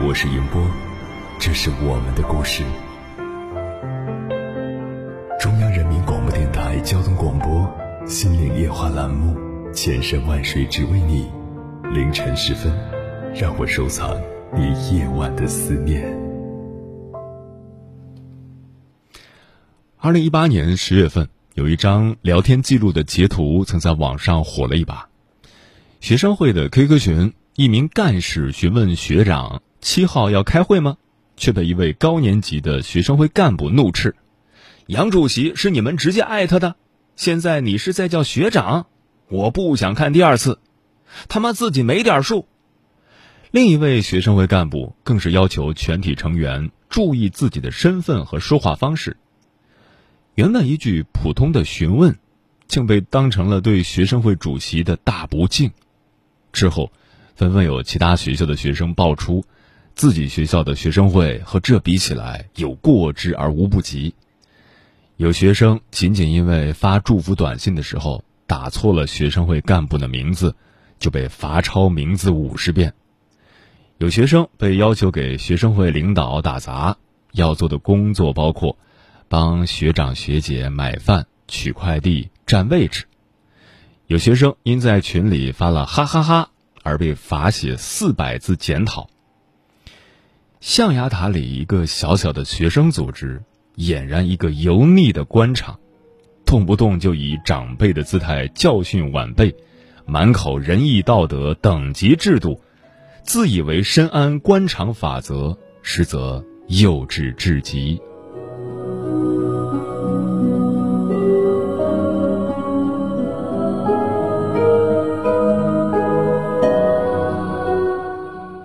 我是银波，这是我们的故事。中央人民广播电台交通广播《心灵夜话》栏目，千山万水只为你。凌晨时分，让我收藏你夜晚的思念。二零一八年十月份，有一张聊天记录的截图曾在网上火了一把。学生会的 QQ 群，一名干事询问学长：“七号要开会吗？”却被一位高年级的学生会干部怒斥：“杨主席是你们直接艾特的，现在你是在叫学长，我不想看第二次，他妈自己没点数。”另一位学生会干部更是要求全体成员注意自己的身份和说话方式。原本一句普通的询问，竟被当成了对学生会主席的大不敬。之后，纷纷有其他学校的学生爆出，自己学校的学生会和这比起来有过之而无不及。有学生仅仅因为发祝福短信的时候打错了学生会干部的名字，就被罚抄名字五十遍。有学生被要求给学生会领导打杂，要做的工作包括帮学长学姐买饭、取快递、占位置。有学生因在群里发了哈哈哈而被罚写四百字检讨。象牙塔里一个小小的学生组织，俨然一个油腻的官场，动不动就以长辈的姿态教训晚辈，满口仁义道德、等级制度，自以为深谙官场法则，实则幼稚至极。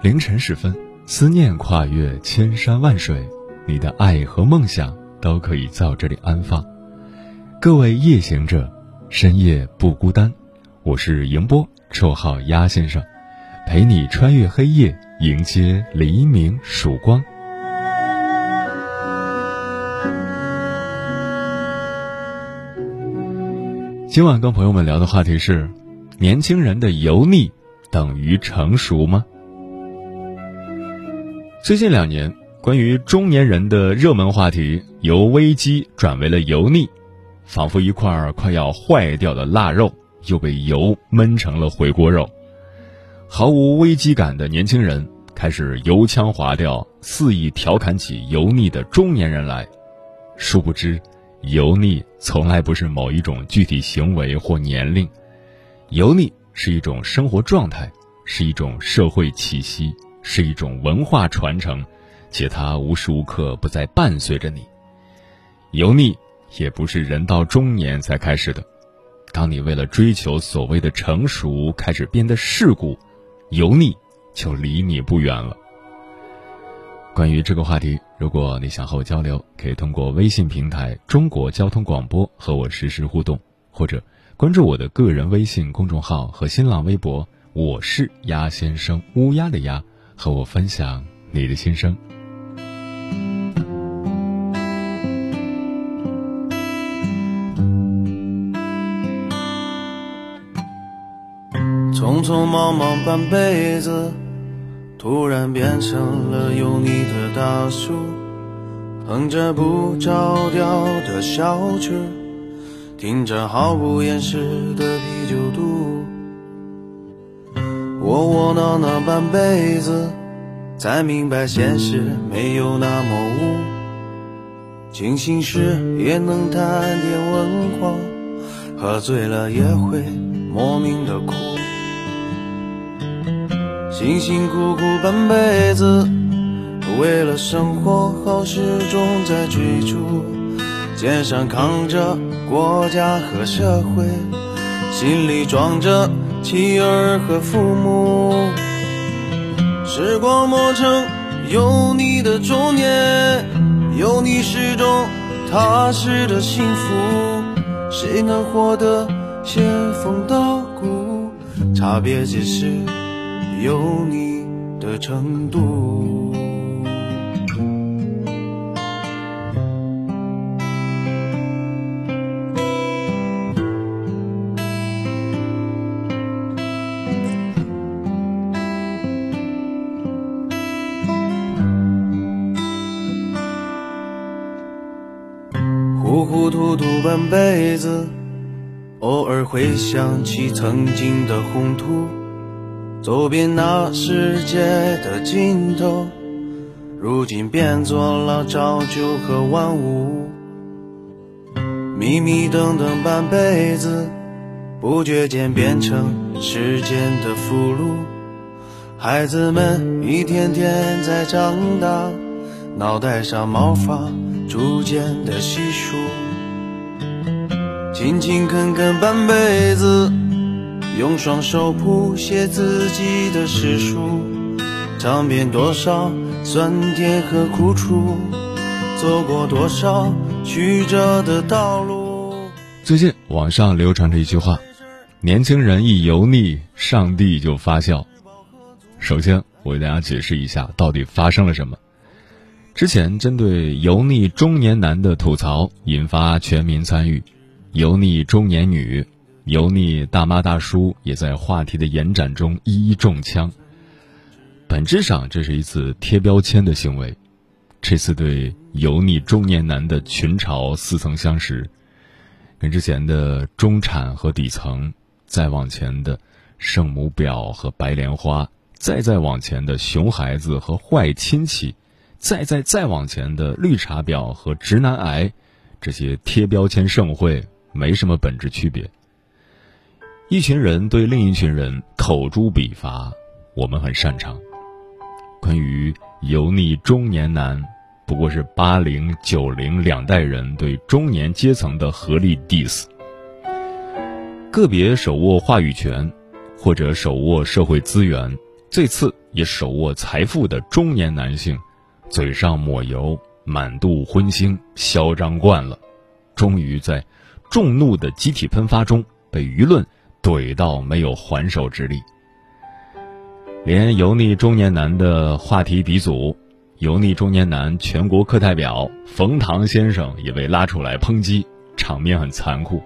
凌晨时分，思念跨越千山万水，你的爱和梦想都可以在这里安放。各位夜行者，深夜不孤单。我是迎波，绰号鸭先生，陪你穿越黑夜，迎接黎明曙光。今晚跟朋友们聊的话题是：年轻人的油腻等于成熟吗？最近两年，关于中年人的热门话题由危机转为了油腻，仿佛一块快要坏掉的腊肉又被油焖成了回锅肉。毫无危机感的年轻人开始油腔滑调、肆意调侃起油腻的中年人来。殊不知，油腻从来不是某一种具体行为或年龄，油腻是一种生活状态，是一种社会气息。是一种文化传承，且它无时无刻不在伴随着你。油腻也不是人到中年才开始的，当你为了追求所谓的成熟开始变得世故，油腻就离你不远了。关于这个话题，如果你想和我交流，可以通过微信平台“中国交通广播”和我实时互动，或者关注我的个人微信公众号和新浪微博，我是鸭先生，乌鸦的鸭。和我分享你的心声。匆匆忙忙半辈子，突然变成了油腻的大叔，哼着不着调的小曲，听着毫不掩饰的啤酒肚。窝窝囊囊半辈子，才明白现实没有那么污。清醒时也能谈点文化，喝醉了也会莫名的哭。辛辛苦苦半辈子，为了生活好始终在追逐，肩上扛着国家和社会，心里装着。妻儿和父母，时光磨成有你的中年，有你始终踏实的幸福，谁能活得仙风道骨？差别只是有你的程度。半辈子，偶尔会想起曾经的宏图，走遍那世界的尽头，如今变作了朝九和晚五。迷迷瞪瞪半辈子，不觉间变成时间的俘虏。孩子们一天天在长大，脑袋上毛发。逐渐的稀疏，勤勤恳恳半辈子，用双手谱写自己的诗书，尝遍多少酸甜和苦楚，走过多少曲折的道路。最近网上流传着一句话：“年轻人一油腻，上帝就发笑。”首先，我给大家解释一下，到底发生了什么。之前针对油腻中年男的吐槽引发全民参与，油腻中年女、油腻大妈大叔也在话题的延展中一一中枪。本质上，这是一次贴标签的行为。这次对油腻中年男的群嘲似曾相识，跟之前的中产和底层，再往前的圣母婊和白莲花，再再往前的熊孩子和坏亲戚。再再再往前的绿茶婊和直男癌，这些贴标签盛会没什么本质区别。一群人对另一群人口诛笔伐，我们很擅长。关于油腻中年男，不过是八零九零两代人对中年阶层的合力 diss。个别手握话语权，或者手握社会资源，最次也手握财富的中年男性。嘴上抹油，满肚荤腥，嚣张惯了，终于在众怒的集体喷发中被舆论怼到没有还手之力。连油腻中年男的话题鼻祖、油腻中年男全国课代表冯唐先生也被拉出来抨击，场面很残酷。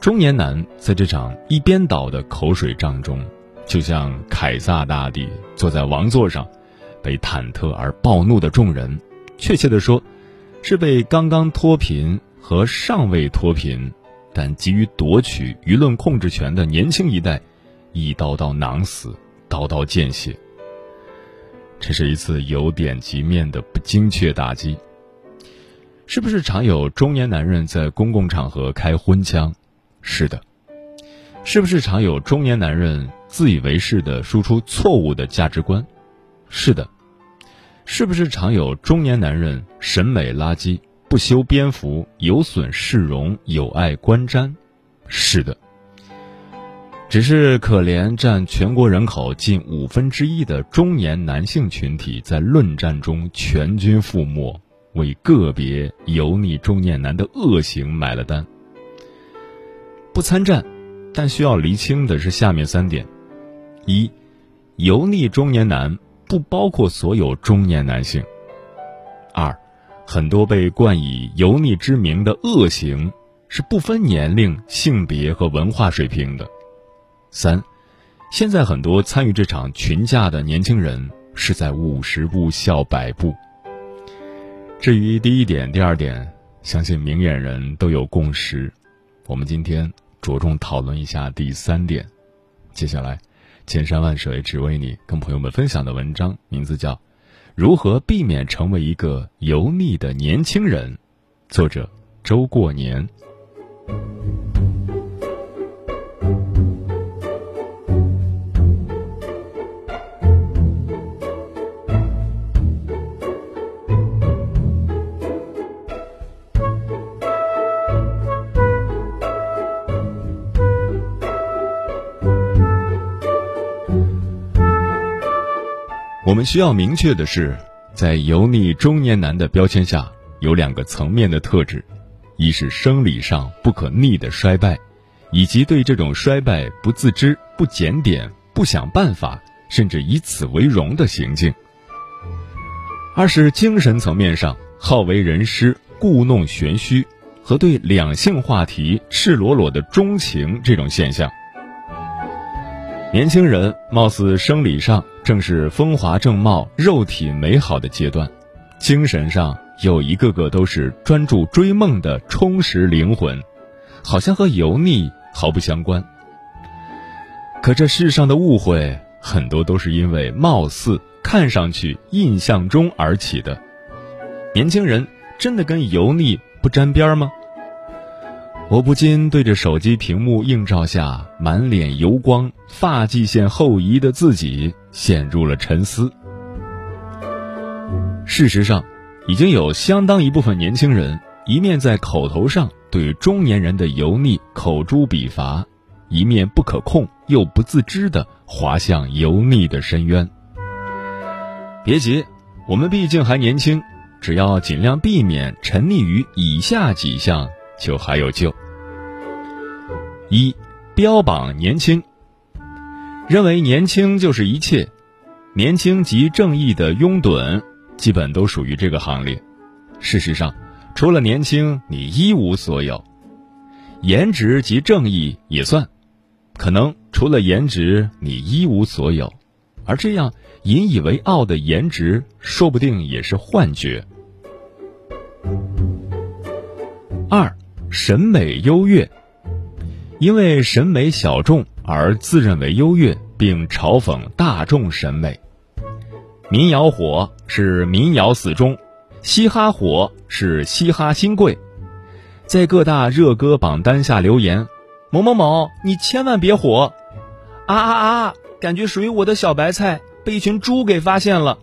中年男在这场一边倒的口水仗中，就像凯撒大帝坐在王座上。被忐忑而暴怒的众人，确切地说，是被刚刚脱贫和尚未脱贫，但急于夺取舆论控制权的年轻一代，一刀刀囊死，刀刀见血。这是一次由点及面的不精确打击。是不是常有中年男人在公共场合开荤腔？是的。是不是常有中年男人自以为是的输出错误的价值观？是的，是不是常有中年男人审美垃圾、不修边幅、有损市容、有碍观瞻？是的，只是可怜占全国人口近五分之一的中年男性群体在论战中全军覆没，为个别油腻中年男的恶行买了单。不参战，但需要厘清的是下面三点：一，油腻中年男。不包括所有中年男性。很多被冠以油腻之名的恶行是不分年龄、性别和文化水平的。三，现在很多参与这场群架的年轻人是在五十步笑百步。至于第一点、第二点，相信明眼人都有共识。我们今天着重讨论一下第三点。接下来。千山万水只为你，跟朋友们分享的文章名字叫《如何避免成为一个油腻的年轻人》，作者周过年。我们需要明确的是，在油腻中年男的标签下，有两个层面的特质：一是生理上不可逆的衰败，以及对这种衰败不自知、不检点、不想办法，甚至以此为荣的行径；二是精神层面上好为人师、故弄玄虚，和对两性话题赤裸裸的钟情这种现象。年轻人貌似生理上正是风华正茂、肉体美好的阶段，精神上有一个个都是专注追梦的充实灵魂，好像和油腻毫不相关。可这世上的误会很多都是因为貌似、看上去、印象中而起的。年轻人真的跟油腻不沾边吗？我不禁对着手机屏幕映照下满脸油光、发际线后移的自己陷入了沉思。事实上，已经有相当一部分年轻人一面在口头上对中年人的油腻口诛笔伐，一面不可控又不自知地滑向油腻的深渊。别急，我们毕竟还年轻，只要尽量避免沉溺于以下几项。就还有救。一，标榜年轻，认为年轻就是一切，年轻即正义的拥趸，基本都属于这个行列。事实上，除了年轻，你一无所有。颜值即正义也算，可能除了颜值，你一无所有。而这样引以为傲的颜值，说不定也是幻觉。二。审美优越，因为审美小众而自认为优越，并嘲讽大众审美。民谣火是民谣死忠，嘻哈火是嘻哈新贵，在各大热歌榜单下留言：“某某某，你千万别火！”啊啊啊！感觉属于我的小白菜被一群猪给发现了。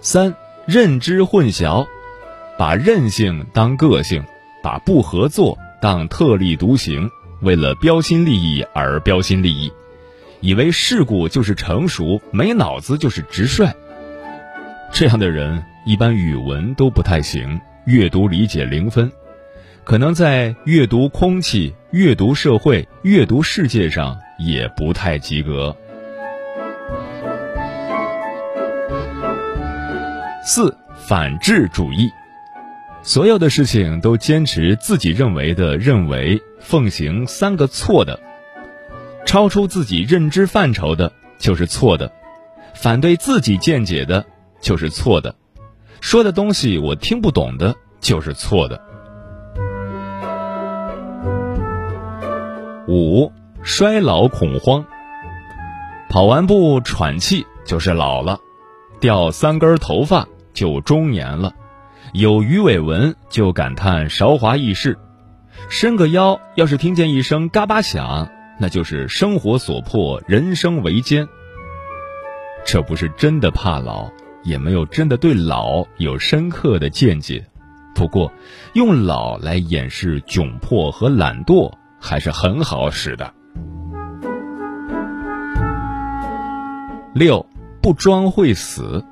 三认知混淆。把任性当个性，把不合作当特立独行，为了标新立异而标新立异，以为世故就是成熟，没脑子就是直率。这样的人一般语文都不太行，阅读理解零分，可能在阅读空气、阅读社会、阅读世界上也不太及格。四反智主义。所有的事情都坚持自己认为的认为，奉行三个错的，超出自己认知范畴的就是错的，反对自己见解的就是错的，说的东西我听不懂的就是错的。五衰老恐慌，跑完步喘气就是老了，掉三根头发就中年了。有鱼尾纹就感叹韶华易逝，伸个腰要是听见一声嘎巴响，那就是生活所迫，人生维艰。这不是真的怕老，也没有真的对老有深刻的见解，不过用老来掩饰窘迫和懒惰还是很好使的。六不装会死，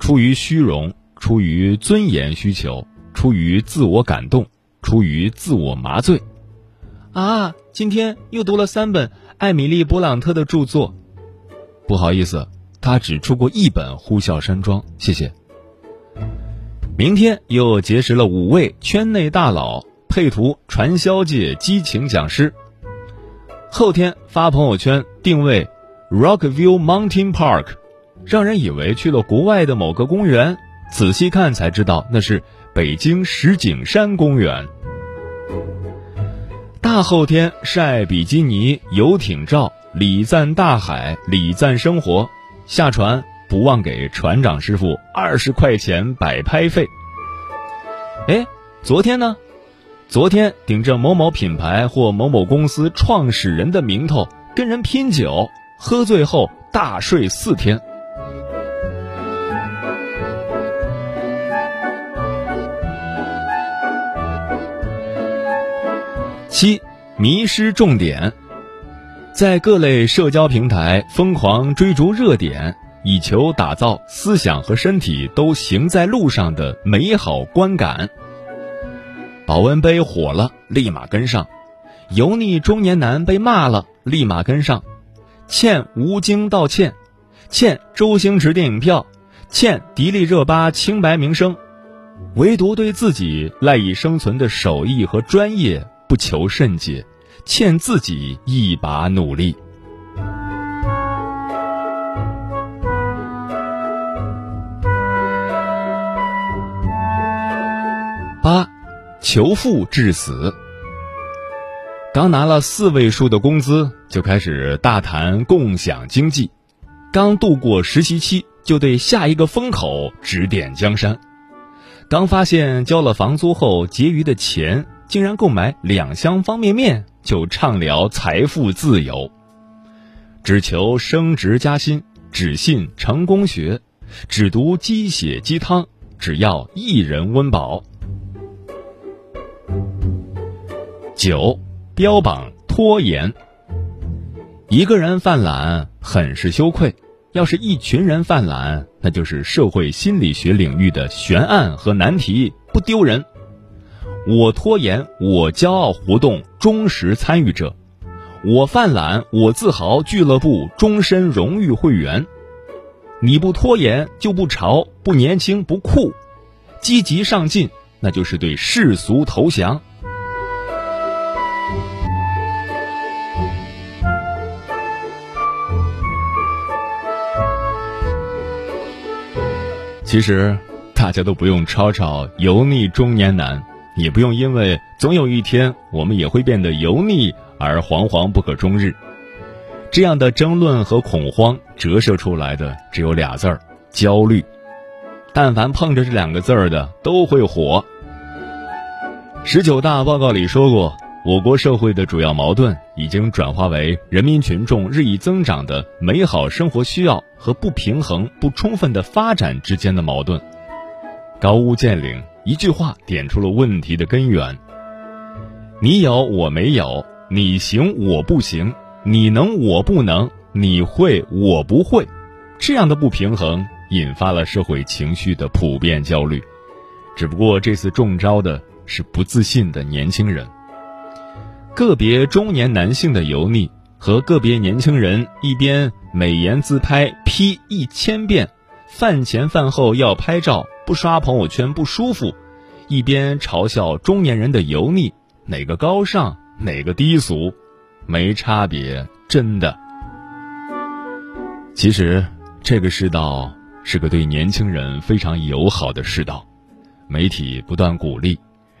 出于虚荣。出于尊严需求，出于自我感动，出于自我麻醉，啊！今天又读了三本艾米丽·勃朗特的著作，不好意思，他只出过一本《呼啸山庄》，谢谢。明天又结识了五位圈内大佬，配图传销界激情讲师。后天发朋友圈定位 Rockview Mountain Park，让人以为去了国外的某个公园。仔细看才知道，那是北京石景山公园。大后天晒比基尼游艇照，礼赞大海，礼赞生活。下船不忘给船长师傅二十块钱摆拍费。哎，昨天呢？昨天顶着某某品牌或某某公司创始人的名头跟人拼酒，喝醉后大睡四天。七，迷失重点。在各类社交平台疯狂追逐热点，以求打造思想和身体都行在路上的美好观感。保温杯火了，立马跟上；油腻中年男被骂了，立马跟上；欠吴京道歉，欠周星驰电影票，欠迪丽热巴清白名声，唯独对自己赖以生存的手艺和专业不求甚解。欠自己一把努力。八，求富致死。刚拿了四位数的工资，就开始大谈共享经济；刚度过实习期，就对下一个风口指点江山；刚发现交了房租后结余的钱，竟然购买两箱方便面。就畅聊财富自由，只求升职加薪，只信成功学，只读鸡血鸡汤，只要一人温饱。九，标榜拖延。一个人犯懒很是羞愧，要是一群人犯懒，那就是社会心理学领域的悬案和难题，不丢人。我拖延，我骄傲活动忠实参与者；我犯懒，我自豪俱乐部终身荣誉会员。你不拖延就不潮，不年轻不酷，积极上进，那就是对世俗投降。其实，大家都不用吵吵油腻中年男。也不用因为总有一天我们也会变得油腻而惶惶不可终日，这样的争论和恐慌折射出来的只有俩字儿：焦虑。但凡碰着这两个字儿的都会火。十九大报告里说过，我国社会的主要矛盾已经转化为人民群众日益增长的美好生活需要和不平衡不充分的发展之间的矛盾。高屋建瓴。一句话点出了问题的根源。你有我没有，你行我不行，你能我不能，你会我不会，这样的不平衡引发了社会情绪的普遍焦虑。只不过这次中招的是不自信的年轻人。个别中年男性的油腻和个别年轻人一边美颜自拍 P 一千遍，饭前饭后要拍照。不刷朋友圈不舒服，一边嘲笑中年人的油腻，哪个高尚，哪个低俗，没差别，真的。其实这个世道是个对年轻人非常友好的世道，媒体不断鼓励，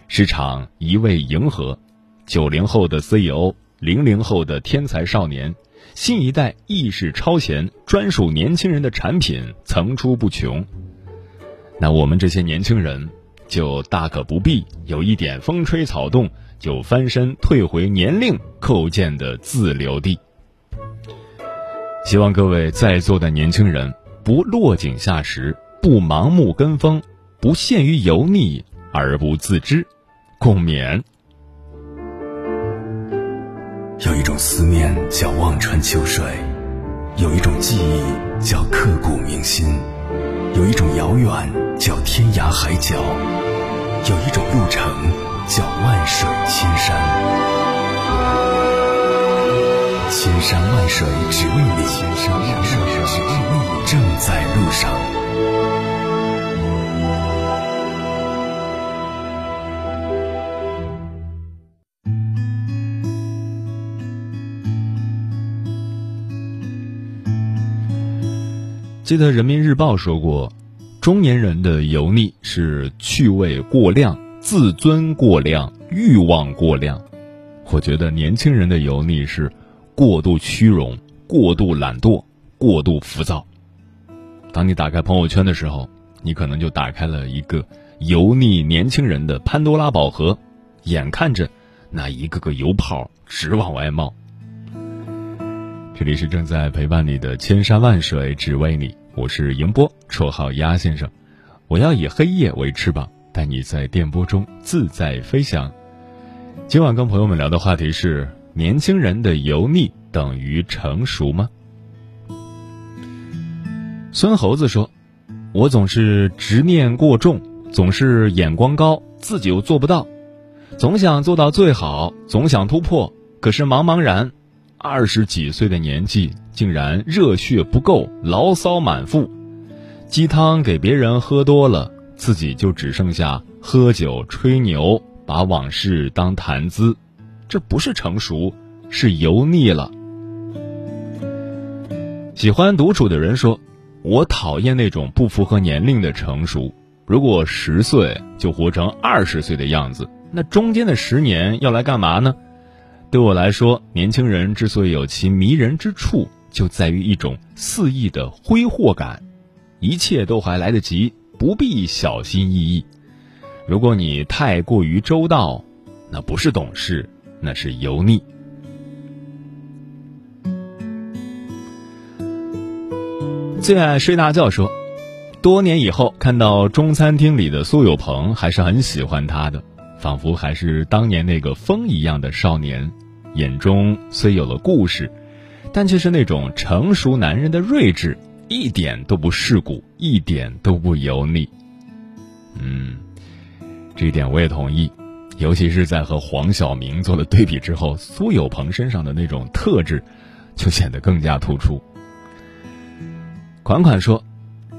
市场一味迎合，九零后的 CEO，零零后的天才少年，新一代意识超前，专属年轻人的产品层出不穷。那我们这些年轻人，就大可不必有一点风吹草动就翻身退回年龄构建的自留地。希望各位在座的年轻人不落井下石，不盲目跟风，不陷于油腻而不自知。共勉。有一种思念叫望穿秋水，有一种记忆叫刻骨铭心。有一种遥远叫天涯海角，有一种路程叫万水千山。千山万水只为你，千山万水只为你，正在路上。记得《人民日报》说过，中年人的油腻是趣味过量、自尊过量、欲望过量。我觉得年轻人的油腻是过度虚荣、过度懒惰、过度浮躁。当你打开朋友圈的时候，你可能就打开了一个油腻年轻人的潘多拉宝盒，眼看着那一个个油泡直往外冒。这里是正在陪伴你的千山万水只为你，我是迎波，绰号鸭先生。我要以黑夜为翅膀，带你在电波中自在飞翔。今晚跟朋友们聊的话题是：年轻人的油腻等于成熟吗？孙猴子说：“我总是执念过重，总是眼光高，自己又做不到，总想做到最好，总想突破，可是茫茫然，二十几岁的年纪，竟然热血不够，牢骚满腹，鸡汤给别人喝多了，自己就只剩下喝酒吹牛，把往事当谈资，这不是成熟，是油腻了。”喜欢独处的人说。我讨厌那种不符合年龄的成熟。如果十岁就活成二十岁的样子，那中间的十年要来干嘛呢？对我来说，年轻人之所以有其迷人之处，就在于一种肆意的挥霍感，一切都还来得及，不必小心翼翼。如果你太过于周到，那不是懂事，那是油腻。最爱睡大觉说，多年以后看到中餐厅里的苏有朋，还是很喜欢他的，仿佛还是当年那个风一样的少年，眼中虽有了故事，但却是那种成熟男人的睿智，一点都不世故，一点都不油腻。嗯，这一点我也同意，尤其是在和黄晓明做了对比之后，苏有朋身上的那种特质，就显得更加突出。款款说：“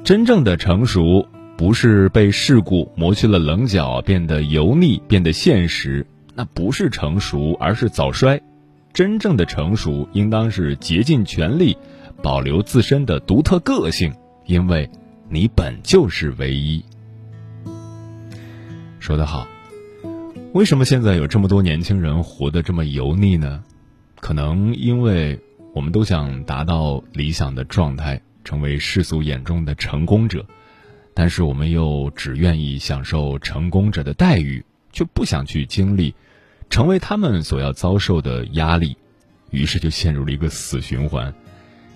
真正的成熟，不是被世故磨去了棱角，变得油腻，变得现实，那不是成熟，而是早衰。真正的成熟，应当是竭尽全力，保留自身的独特个性，因为你本就是唯一。”说得好。为什么现在有这么多年轻人活得这么油腻呢？可能因为我们都想达到理想的状态。成为世俗眼中的成功者，但是我们又只愿意享受成功者的待遇，却不想去经历成为他们所要遭受的压力，于是就陷入了一个死循环。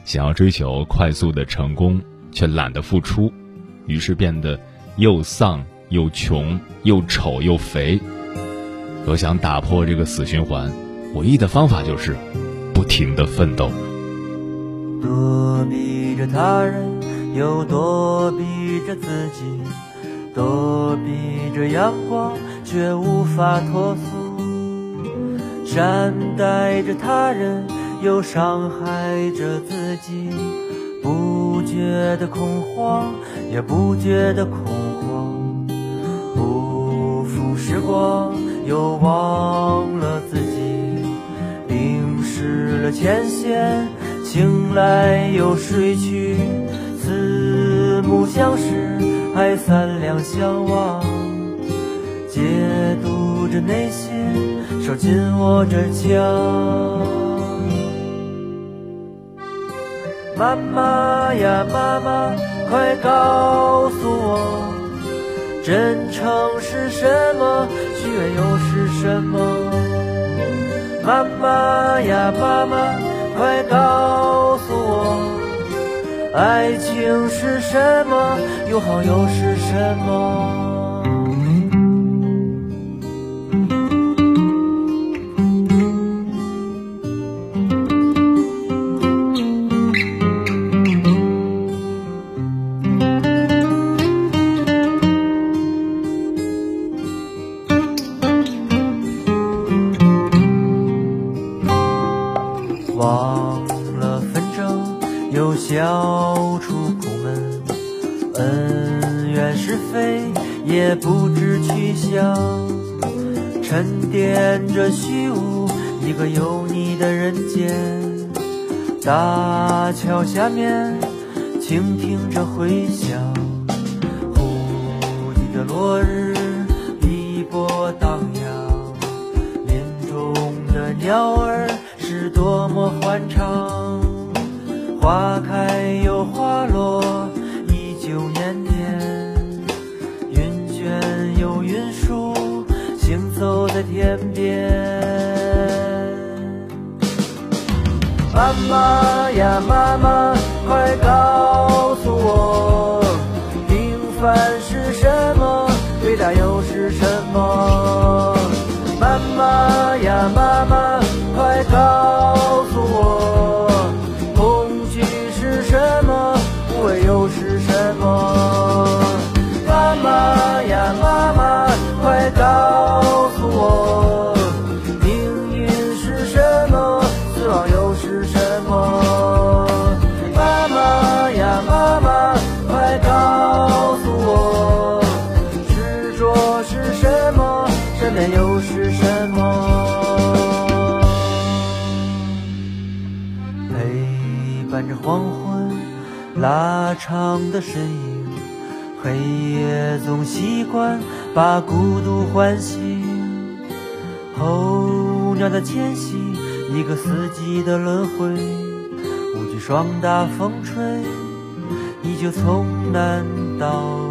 想要追求快速的成功，却懒得付出，于是变得又丧又穷又丑又肥。若想打破这个死循环，唯一的方法就是不停的奋斗。躲避着他人，又躲避着自己；躲避着阳光，却无法脱俗。善待着他人，又伤害着自己。不觉得恐慌，也不觉得恐慌。不负时光，又忘了自己。淋湿了前线。醒来又睡去，不相识，还三两相望。解读着内心，手紧握着枪。妈妈呀妈妈，快告诉我，真诚是什么？虚伪又是什么？妈妈呀妈妈。快告诉我，爱情是什么？友好又是什么？欢畅，花开又花落，依旧年年。云卷又云舒，行走在天边。妈妈呀，妈妈，快告长的身影，黑夜总习惯把孤独唤醒。候鸟的迁徙，一个四季的轮回，无惧霜打风吹，依旧从南到。